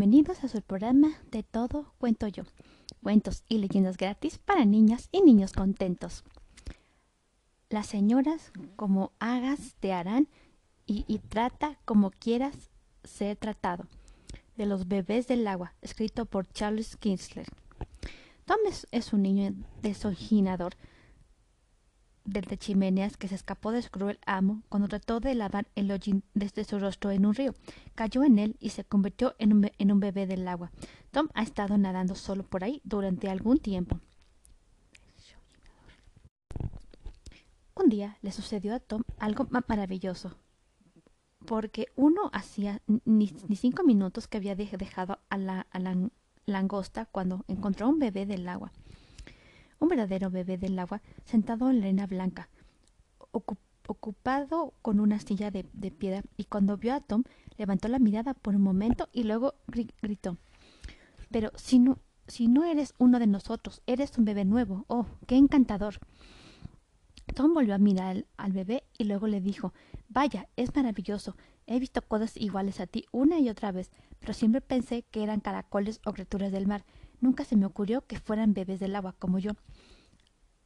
bienvenidos a su programa de Todo Cuento Yo. Cuentos y leyendas gratis para niñas y niños contentos. Las señoras como hagas te harán y, trata como quieras ser tratado. De los bebés del agua, escrito por Charles Kinsler. Tom es, un niño desojinador de chimeneas que se escapó de su cruel amo cuando trató de lavar el hollín desde su rostro en un río. Cayó en él y se convirtió en un, en un bebé del agua. Tom ha estado nadando solo por ahí durante algún tiempo. Un día le sucedió a Tom algo maravilloso, porque uno hacía ni, cinco minutos que había dejado a la, a la langosta cuando encontró un bebé del agua un verdadero bebé del agua, sentado en la arena blanca, ocupado con una silla de, piedra, y cuando vio a Tom, levantó la mirada por un momento y luego gritó Pero si no, si no eres uno de nosotros, eres un bebé nuevo. Oh, qué encantador. Tom volvió a mirar al, bebé y luego le dijo Vaya, es maravilloso. He visto cosas iguales a ti una y otra vez, pero siempre pensé que eran caracoles o criaturas del mar. Nunca se me ocurrió que fueran bebés del agua como yo.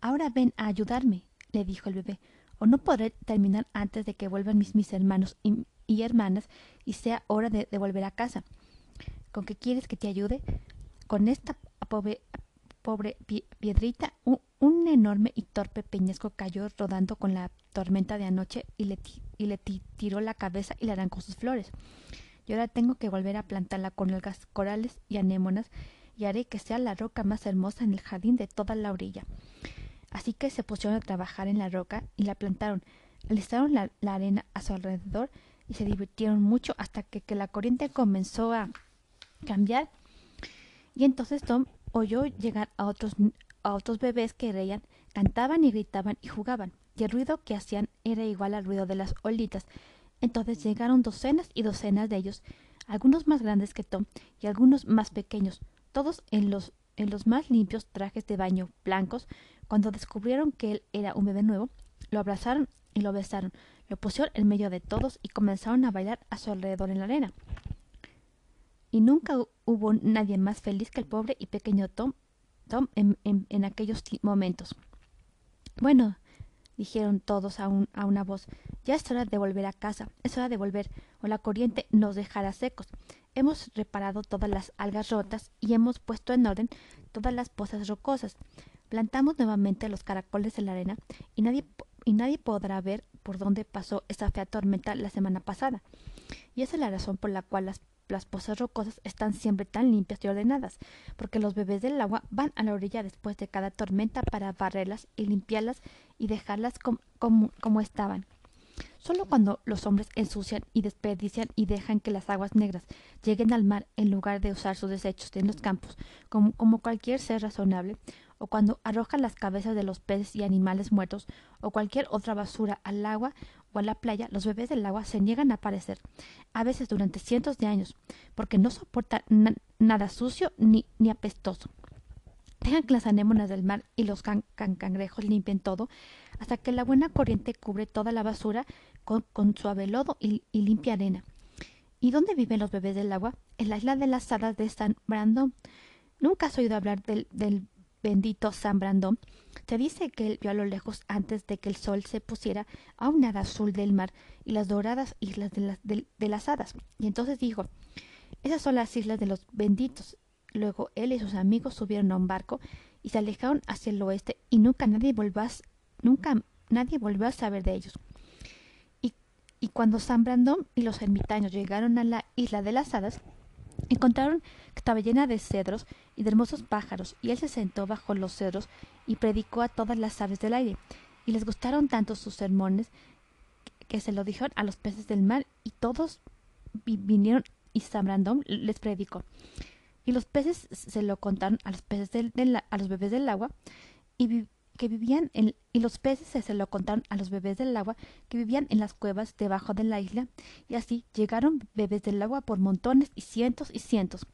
Ahora ven a ayudarme, le dijo el bebé, o no podré terminar antes de que vuelvan mis, hermanos y, hermanas y sea hora de, volver a casa. ¿Con qué quieres que te ayude? Con esta pobre, pobre piedrita, un, enorme y torpe peñasco cayó rodando con la tormenta de anoche y le, y le tiró la cabeza y le arrancó sus flores. Y ahora tengo que volver a plantarla con algas, corales y anémonas y haré que sea la roca más hermosa en el jardín de toda la orilla. Así que se pusieron a trabajar en la roca y la plantaron, alistaron la, arena a su alrededor y se divirtieron mucho hasta que, la corriente comenzó a cambiar. Y entonces Tom oyó llegar a otros, a otros bebés que reían, cantaban y gritaban y jugaban, y el ruido que hacían era igual al ruido de las olitas. Entonces llegaron docenas y docenas de ellos, algunos más grandes que Tom y algunos más pequeños, todos en los, en los más limpios trajes de baño blancos, cuando descubrieron que él era un bebé nuevo, lo abrazaron y lo besaron, lo pusieron en medio de todos y comenzaron a bailar a su alrededor en la arena. Y nunca hubo nadie más feliz que el pobre y pequeño Tom, Tom en, aquellos momentos. Bueno, dijeron todos a, a, una voz, ya es hora de volver a casa, es hora de volver, o la corriente nos dejará secos. Hemos reparado todas las algas rotas y hemos puesto en orden todas las pozas rocosas. Plantamos nuevamente los caracoles en la arena y nadie, y nadie podrá ver por dónde pasó esa fea tormenta la semana pasada. Y esa es la razón por la cual las, las pozas rocosas están siempre tan limpias y ordenadas, porque los bebés del agua van a la orilla después de cada tormenta para barrerlas y limpiarlas y dejarlas como estaban. Solo cuando los hombres ensucian y desperdician y dejan que las aguas negras lleguen al mar en lugar de usar sus desechos en los campos, como, como cualquier ser razonable, o cuando arrojan las cabezas de los peces y animales muertos, o cualquier otra basura al agua o a la playa, los bebés del agua se niegan a aparecer, a veces durante cientos de años, porque no soportan nada sucio ni, ni apestoso. Dejan que las anémonas del mar y los cangrejos limpien todo, hasta que la buena corriente cubre toda la basura con, suave lodo y, limpia arena. ¿Y dónde viven los bebés del agua? En la isla de las hadas de San Brandon. ¿Nunca has oído hablar del, bendito San Brandon? Se dice que él vio a lo lejos antes de que el sol se pusiera a un nada azul del mar y las doradas islas de las, hadas. Y entonces dijo, esas son las islas de los benditos. Luego él y sus amigos subieron a un barco y se alejaron hacia el oeste y nunca nadie volvió nunca nadie volvió a saber de ellos. Y cuando San Brandón y los ermitaños llegaron a la isla de las hadas, encontraron que estaba llena de cedros y de hermosos pájaros, y él se sentó bajo los cedros y predicó a todas las aves del aire. Y les gustaron tanto sus sermones que se lo dijeron a los peces del mar, y todos vinieron y San Brandón les predicó. Y los peces se lo contaron a los peces del, a los bebés del agua, y, que vivían y los peces se lo contaron a los bebés del agua que vivían en las cuevas debajo de la isla, y así llegaron bebés del agua por montones y cientos y cientos.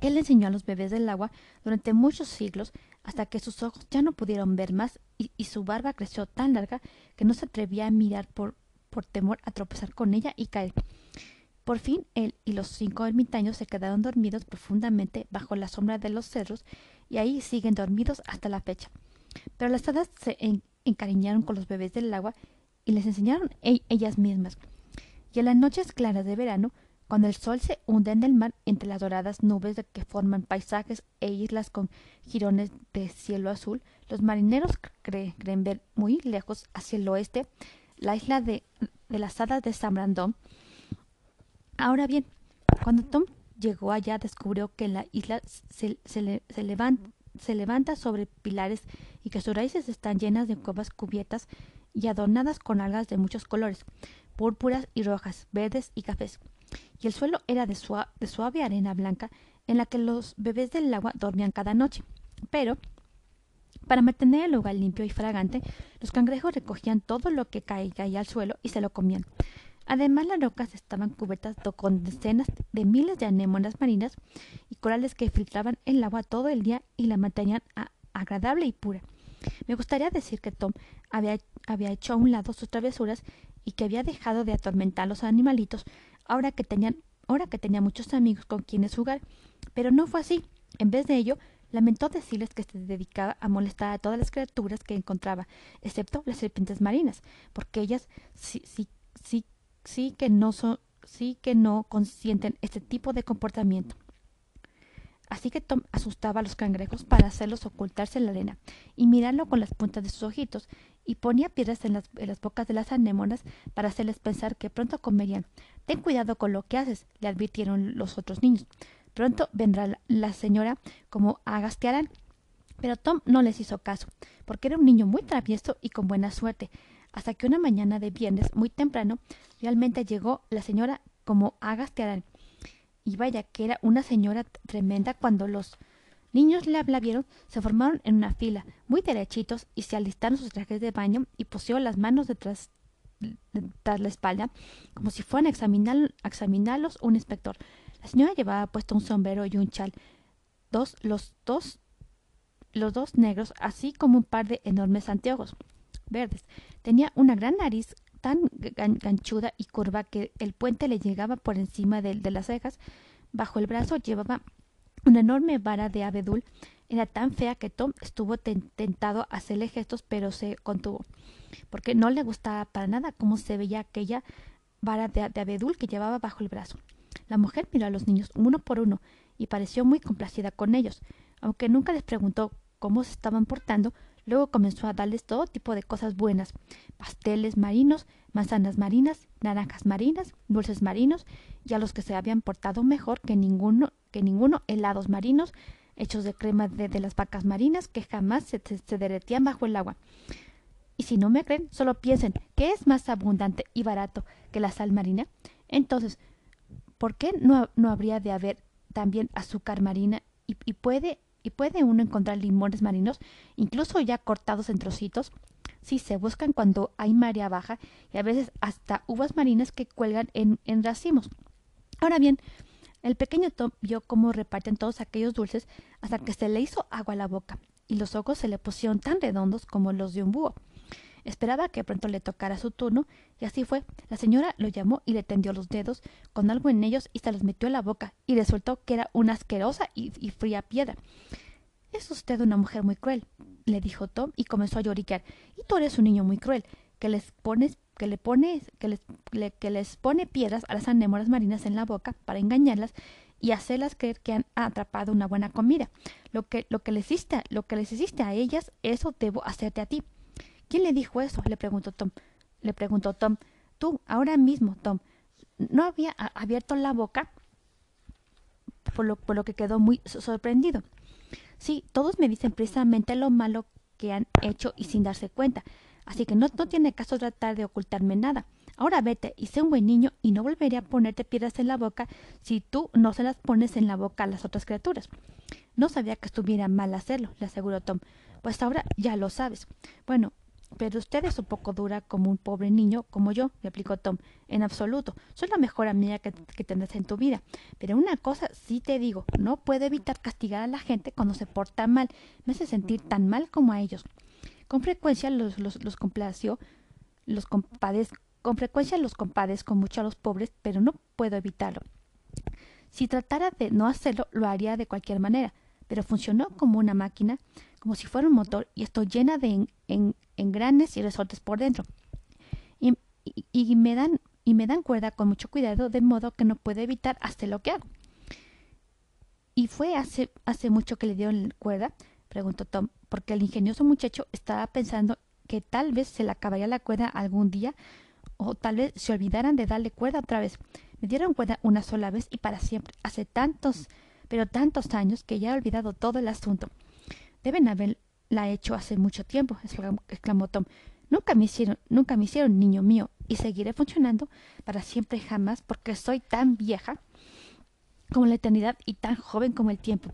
Él enseñó a los bebés del agua durante muchos siglos hasta que sus ojos ya no pudieron ver más y, y su barba creció tan larga que no se atrevía a mirar por, por temor a tropezar con ella y caer. Por fin él y los cinco ermitaños se quedaron dormidos profundamente bajo la sombra de los cedros y ahí siguen dormidos hasta la fecha. Pero las hadas se encariñaron con los bebés del agua y les enseñaron e-, ellas mismas. Y en las noches claras de verano, cuando el sol se hunde en el mar entre las doradas nubes que forman paisajes e islas con jirones de cielo azul, los marineros creen ver muy lejos hacia el oeste la isla de, las hadas de San Brandón. Ahora bien, cuando Tom llegó allá descubrió que la isla se, levanta, se levanta sobre pilares y que sus raíces están llenas de cuevas cubiertas y adornadas con algas de muchos colores, púrpuras y rojas, verdes y cafés. Y el suelo era de, de suave arena blanca en la que los bebés del agua dormían cada noche. Pero, para mantener el lugar limpio y fragante, los cangrejos recogían todo lo que caía al suelo y se lo comían. Además, las rocas estaban cubiertas con decenas de miles de anémonas marinas y corales que filtraban el agua todo el día y la mantenían agradable y pura. Me gustaría decir que Tom había, había hecho a un lado sus travesuras y que había dejado de atormentar a los animalitos ahora que tenían ahora que tenía muchos amigos con quienes jugar, pero no fue así. En vez de ello, lamentó decirles que se dedicaba a molestar a todas las criaturas que encontraba, excepto las serpientes marinas, porque ellas sí, sí, sí, sí que no son, sí que no consienten este tipo de comportamiento. Así que Tom asustaba a los cangrejos para hacerlos ocultarse en la arena y mirarlo con las puntas de sus ojitos, y ponía piedras en las, en las bocas de las anémonas para hacerles pensar que pronto comerían. Ten cuidado con lo que haces, le advirtieron los otros niños. Pronto vendrá la señora como agastearán. Pero Tom no les hizo caso, porque era un niño muy travieso y con buena suerte, hasta que una mañana de viernes muy temprano realmente llegó la señora como agastearán. Y vaya que era una señora tremenda cuando los niños la, vieron, se formaron en una fila, muy derechitos, y se alistaron sus trajes de baño y pusieron las manos detrás, de la espalda, como si fueran a, examinar, a examinarlos un inspector. La señora llevaba puesto un sombrero y un chal. Dos, los dos, los dos negros, así como un par de enormes anteojos verdes. Tenía una gran nariz tan ganchuda y curva que el puente le llegaba por encima de, de las cejas. Bajo el brazo llevaba una enorme vara de abedul. Era tan fea que Tom estuvo tentado a hacerle gestos, pero se contuvo, porque no le gustaba para nada cómo se veía aquella vara de abedul que llevaba bajo el brazo. La mujer miró a los niños uno por uno y pareció muy complacida con ellos, aunque nunca les preguntó cómo se estaban portando, luego comenzó a darles todo tipo de cosas buenas pasteles marinos, manzanas marinas, naranjas marinas, dulces marinos, y a los que se habían portado mejor que ninguno, que ninguno helados marinos, hechos de crema de, las vacas marinas que jamás se, se derretían bajo el agua. Y si no me creen, solo piensen que es más abundante y barato que la sal marina. Entonces, ¿por qué no, no habría de haber también azúcar marina y, y, puede y puede uno encontrar limones marinos, incluso ya cortados en trocitos? Sí, se buscan cuando hay marea baja y a veces hasta uvas marinas que cuelgan en, en racimos. Ahora bien, el pequeño Tom vio cómo reparten todos aquellos dulces hasta que se le hizo agua a la boca y los ojos se le pusieron tan redondos como los de un búho. Esperaba que pronto le tocara su turno, y así fue. La señora lo llamó y le tendió los dedos con algo en ellos y se los metió en la boca, y resultó que era una asquerosa y, fría piedra. Es usted una mujer muy cruel, le dijo Tom, y comenzó a lloriquear. Y tú eres un niño muy cruel, que les pones que le pone que les, que les pone piedras a las anémonas marinas en la boca para engañarlas y hacerlas creer que han atrapado una buena comida. Lo que, lo que les hiciste, lo que les hiciste a ellas, eso debo hacerte a ti. ¿Quién le dijo eso? le preguntó Tom. Le preguntó Tom. Tú, ahora mismo, Tom. No había abierto la boca, por lo, que quedó muy sorprendido. Sí, todos me dicen precisamente lo malo que han hecho y sin darse cuenta. Así que no, no tiene caso tratar de ocultarme nada. Ahora vete y sé un buen niño y no volveré a ponerte piedras en la boca si tú no se las pones en la boca a las otras criaturas. No sabía que estuviera mal hacerlo, le aseguró Tom. Pues ahora ya lo sabes. Bueno, pero usted es un poco dura como un pobre niño como yo, replicó Tom. En absoluto. Soy la mejor amiga que, tendrás en tu vida. Pero una cosa sí te digo, no puedo evitar castigar a la gente cuando se porta mal. Me hace sentir tan mal como a ellos. Con frecuencia los, complació, los Con frecuencia los compadezco mucho a los pobres, pero no puedo evitarlo. Si tratara de no hacerlo, lo haría de cualquier manera, pero funcionó como una máquina, como si fuera un motor, y estoy llena de engranes y resortes por dentro. Y, me dan, y me dan cuerda con mucho cuidado, de modo que no puedo evitar hacer lo que hago. ¿Y fue hace, hace mucho que le dieron cuerda? preguntó Tom, porque el ingenioso muchacho estaba pensando que tal vez se le acabaría la cuerda algún día, o tal vez se olvidaran de darle cuerda otra vez. Me dieron cuerda una sola vez y para siempre, hace tantos, pero tantos años que ya he olvidado todo el asunto. Deben haberla hecho hace mucho tiempo, exclamó Tom. Nunca me hicieron, nunca me hicieron niño mío, y seguiré funcionando para siempre y jamás, porque soy tan vieja como la eternidad y tan joven como el tiempo.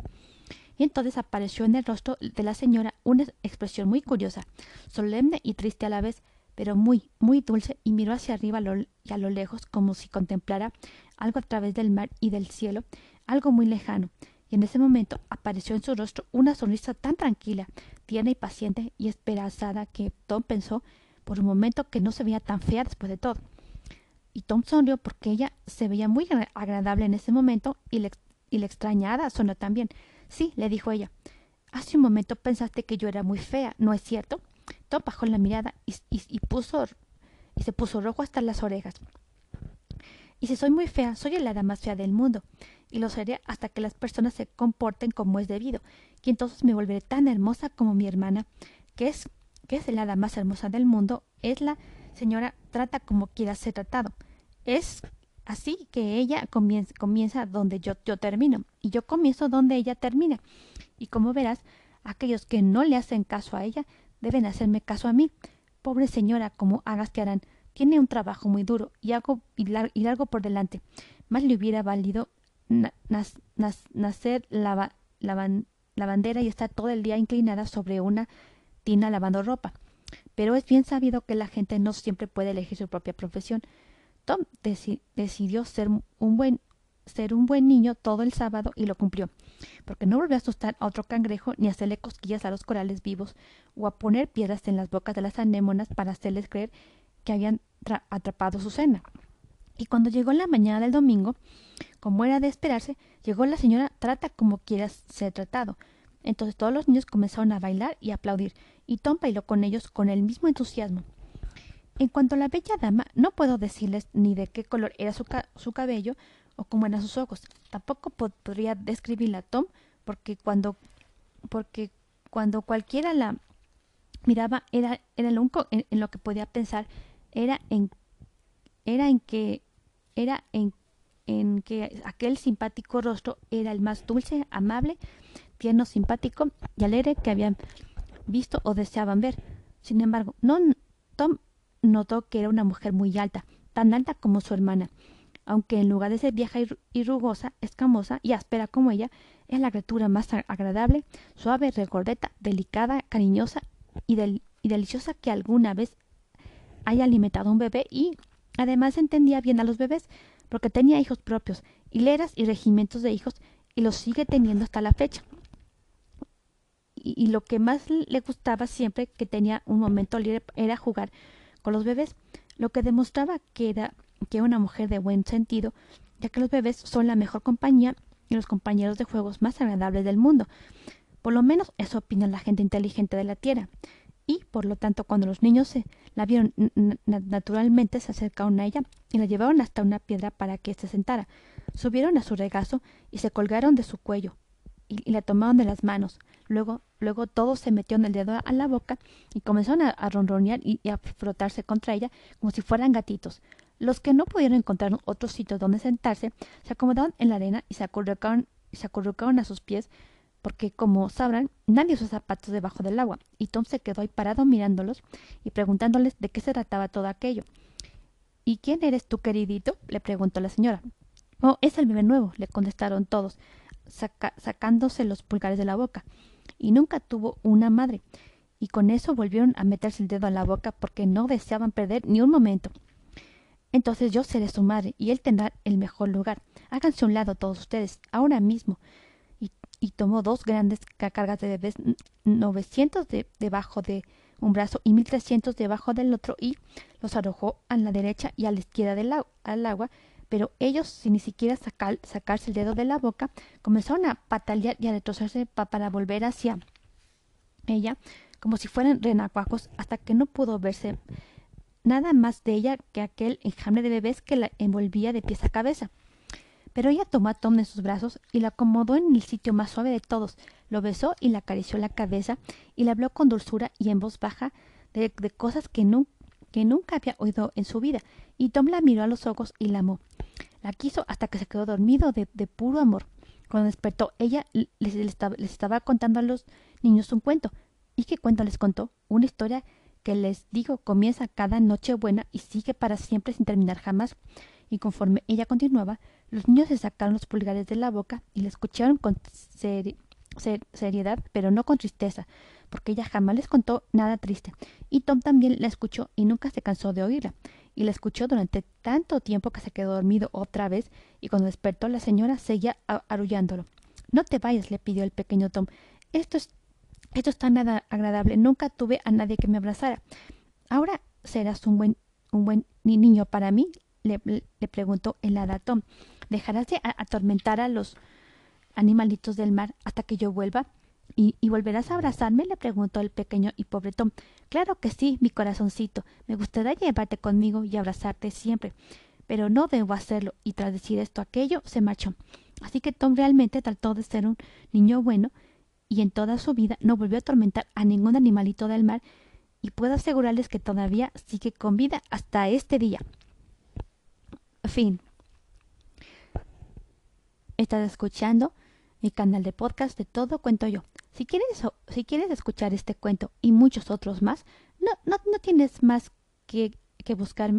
Y entonces apareció en el rostro de la señora una expresión muy curiosa, solemne y triste a la vez, pero muy, muy dulce, y miró hacia arriba y a lo lejos como si contemplara algo a través del mar y del cielo, algo muy lejano. Y en ese momento apareció en su rostro una sonrisa tan tranquila, tierna y paciente y esperanzada que Tom pensó por un momento que no se veía tan fea después de todo. Y Tom sonrió porque ella se veía muy agradable en ese momento y y la extrañada sonó también. Sí, le dijo ella. Hace un momento pensaste que yo era muy fea, ¿no es cierto? Tom bajó la mirada y, y, puso, y se puso rojo hasta las orejas. Y si soy muy fea, soy la más fea del mundo, y lo seré hasta que las personas se comporten como es debido, y entonces me volveré tan hermosa como mi hermana, que es, que es la más hermosa del mundo, es la señora trata como quiera ser tratado. Es Así que ella comienza, comienza donde yo, yo termino y yo comienzo donde ella termina. Y como verás, aquellos que no le hacen caso a ella deben hacerme caso a mí. Pobre señora, como hagas que harán, tiene un trabajo muy duro y, algo, y, largo por delante. Más le hubiera valido nacer la, bandera y estar todo el día inclinada sobre una tina lavando ropa. Pero es bien sabido que la gente no siempre puede elegir su propia profesión. Tom decidió ser un buen ser un buen niño todo el sábado y lo cumplió, porque no volvió a asustar a otro cangrejo ni a hacerle cosquillas a los corales vivos o a poner piedras en las bocas de las anémonas para hacerles creer que habían atrapado su cena. Y cuando llegó la mañana del domingo, como era de esperarse, llegó la señora Trata como quieras ser tratado. Entonces todos los niños comenzaron a bailar y aplaudir, y Tom bailó con ellos con el mismo entusiasmo. En cuanto a la bella dama, no puedo decirles ni de qué color era su, su cabello o cómo eran sus ojos. Tampoco podría describirla a Tom, porque cuando, porque cuando cualquiera la miraba era, era lo único en, lo que podía pensar era en era en que era en, en que aquel simpático rostro era el más dulce, amable, tierno, simpático y alegre que habían visto o deseaban ver. Sin embargo, no Tom notó que era una mujer muy alta, tan alta como su hermana, aunque en lugar de ser vieja y rugosa, escamosa y áspera como ella, es la criatura más agradable, suave, regordeta, delicada, cariñosa y, y deliciosa que alguna vez haya alimentado un bebé y además entendía bien a los bebés porque tenía hijos propios, hileras y regimientos de hijos y los sigue teniendo hasta la fecha. Y, lo que más le gustaba siempre que tenía un momento libre era jugar los bebés, lo que demostraba que era que una mujer de buen sentido, ya que los bebés son la mejor compañía y los compañeros de juegos más agradables del mundo. Por lo menos eso opina la gente inteligente de la Tierra. Y, por lo tanto, cuando los niños se la vieron naturalmente, se acercaron a ella y la llevaron hasta una piedra para que se sentara. Subieron a su regazo y se colgaron de su cuello y, la tomaron de las manos. Luego, luego todos se metieron el dedo a la boca y comenzaron a, ronronear y, a frotarse contra ella como si fueran gatitos. Los que no pudieron encontrar otro sitio donde sentarse se acomodaron en la arena y se acurrucaron, se acurrucaron a sus pies porque, como sabrán, nadie usa zapatos debajo del agua, y Tom se quedó ahí parado mirándolos y preguntándoles de qué se trataba todo aquello. ¿Y quién eres tú, queridito? le preguntó la señora. Oh, es el bebé nuevo, le contestaron todos sacándose los pulgares de la boca, y nunca tuvo una madre, y con eso volvieron a meterse el dedo en la boca porque no deseaban perder ni un momento. Entonces yo seré su madre y él tendrá el mejor lugar. Háganse un lado todos ustedes, ahora mismo. Y, tomó dos grandes cargas de bebés, novecientos de, debajo de un brazo y 1300 debajo del otro y los arrojó a la derecha y a la izquierda del al agua, pero ellos, sin ni siquiera sacarse el dedo de la boca, comenzaron a patalear y a retrocederse para volver hacia ella, como si fueran renacuajos, hasta que no pudo verse nada más de ella que aquel enjambre de bebés que la envolvía de pies a cabeza. Pero ella tomó a Tom en sus brazos y la acomodó en el sitio más suave de todos, lo besó y le acarició la cabeza y le habló con dulzura y en voz baja de, cosas que, nunca había oído en su vida, y Tom la miró a los ojos y la amó. La quiso hasta que se quedó dormido de, puro amor. Cuando despertó, ella les, estaba, contando a los niños un cuento. ¿Y qué cuento les contó? Una historia que les digo comienza cada noche buena y sigue para siempre sin terminar jamás. Y conforme ella continuaba, los niños se sacaron los pulgares de la boca y la escucharon con seriedad, pero no con tristeza, porque ella jamás les contó nada triste. Y Tom también la escuchó y nunca se cansó de oírla y la escuchó durante tanto tiempo que se quedó dormido otra vez y cuando despertó la señora seguía arrullándolo. No te vayas, le pidió el pequeño Tom. Esto es, esto es tan agradable. Nunca tuve a nadie que me abrazara. Ahora serás un buen, un buen niño para mí, le, le preguntó el hada Tom. ¿Dejarás de atormentar a los animalitos del mar hasta que yo vuelva? ¿Y, volverás a abrazarme? le preguntó el pequeño y pobre Tom. Claro que sí, mi corazoncito. Me gustaría llevarte conmigo y abrazarte siempre. Pero no debo hacerlo. Y tras decir esto aquello, se marchó. Así que Tom realmente trató de ser un niño bueno y en toda su vida no volvió a atormentar a ningún animalito del mar y puedo asegurarles que todavía sigue con vida hasta este día. Fin. Estás escuchando mi canal de podcast de Todo Cuento Yo. Si quieres, si quieres escuchar este cuento y muchos otros más, no, no, no tienes más que, que buscar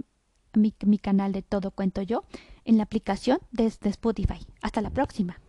mi, mi, canal de Todo Cuento Yo en la aplicación desde Spotify. Hasta la próxima.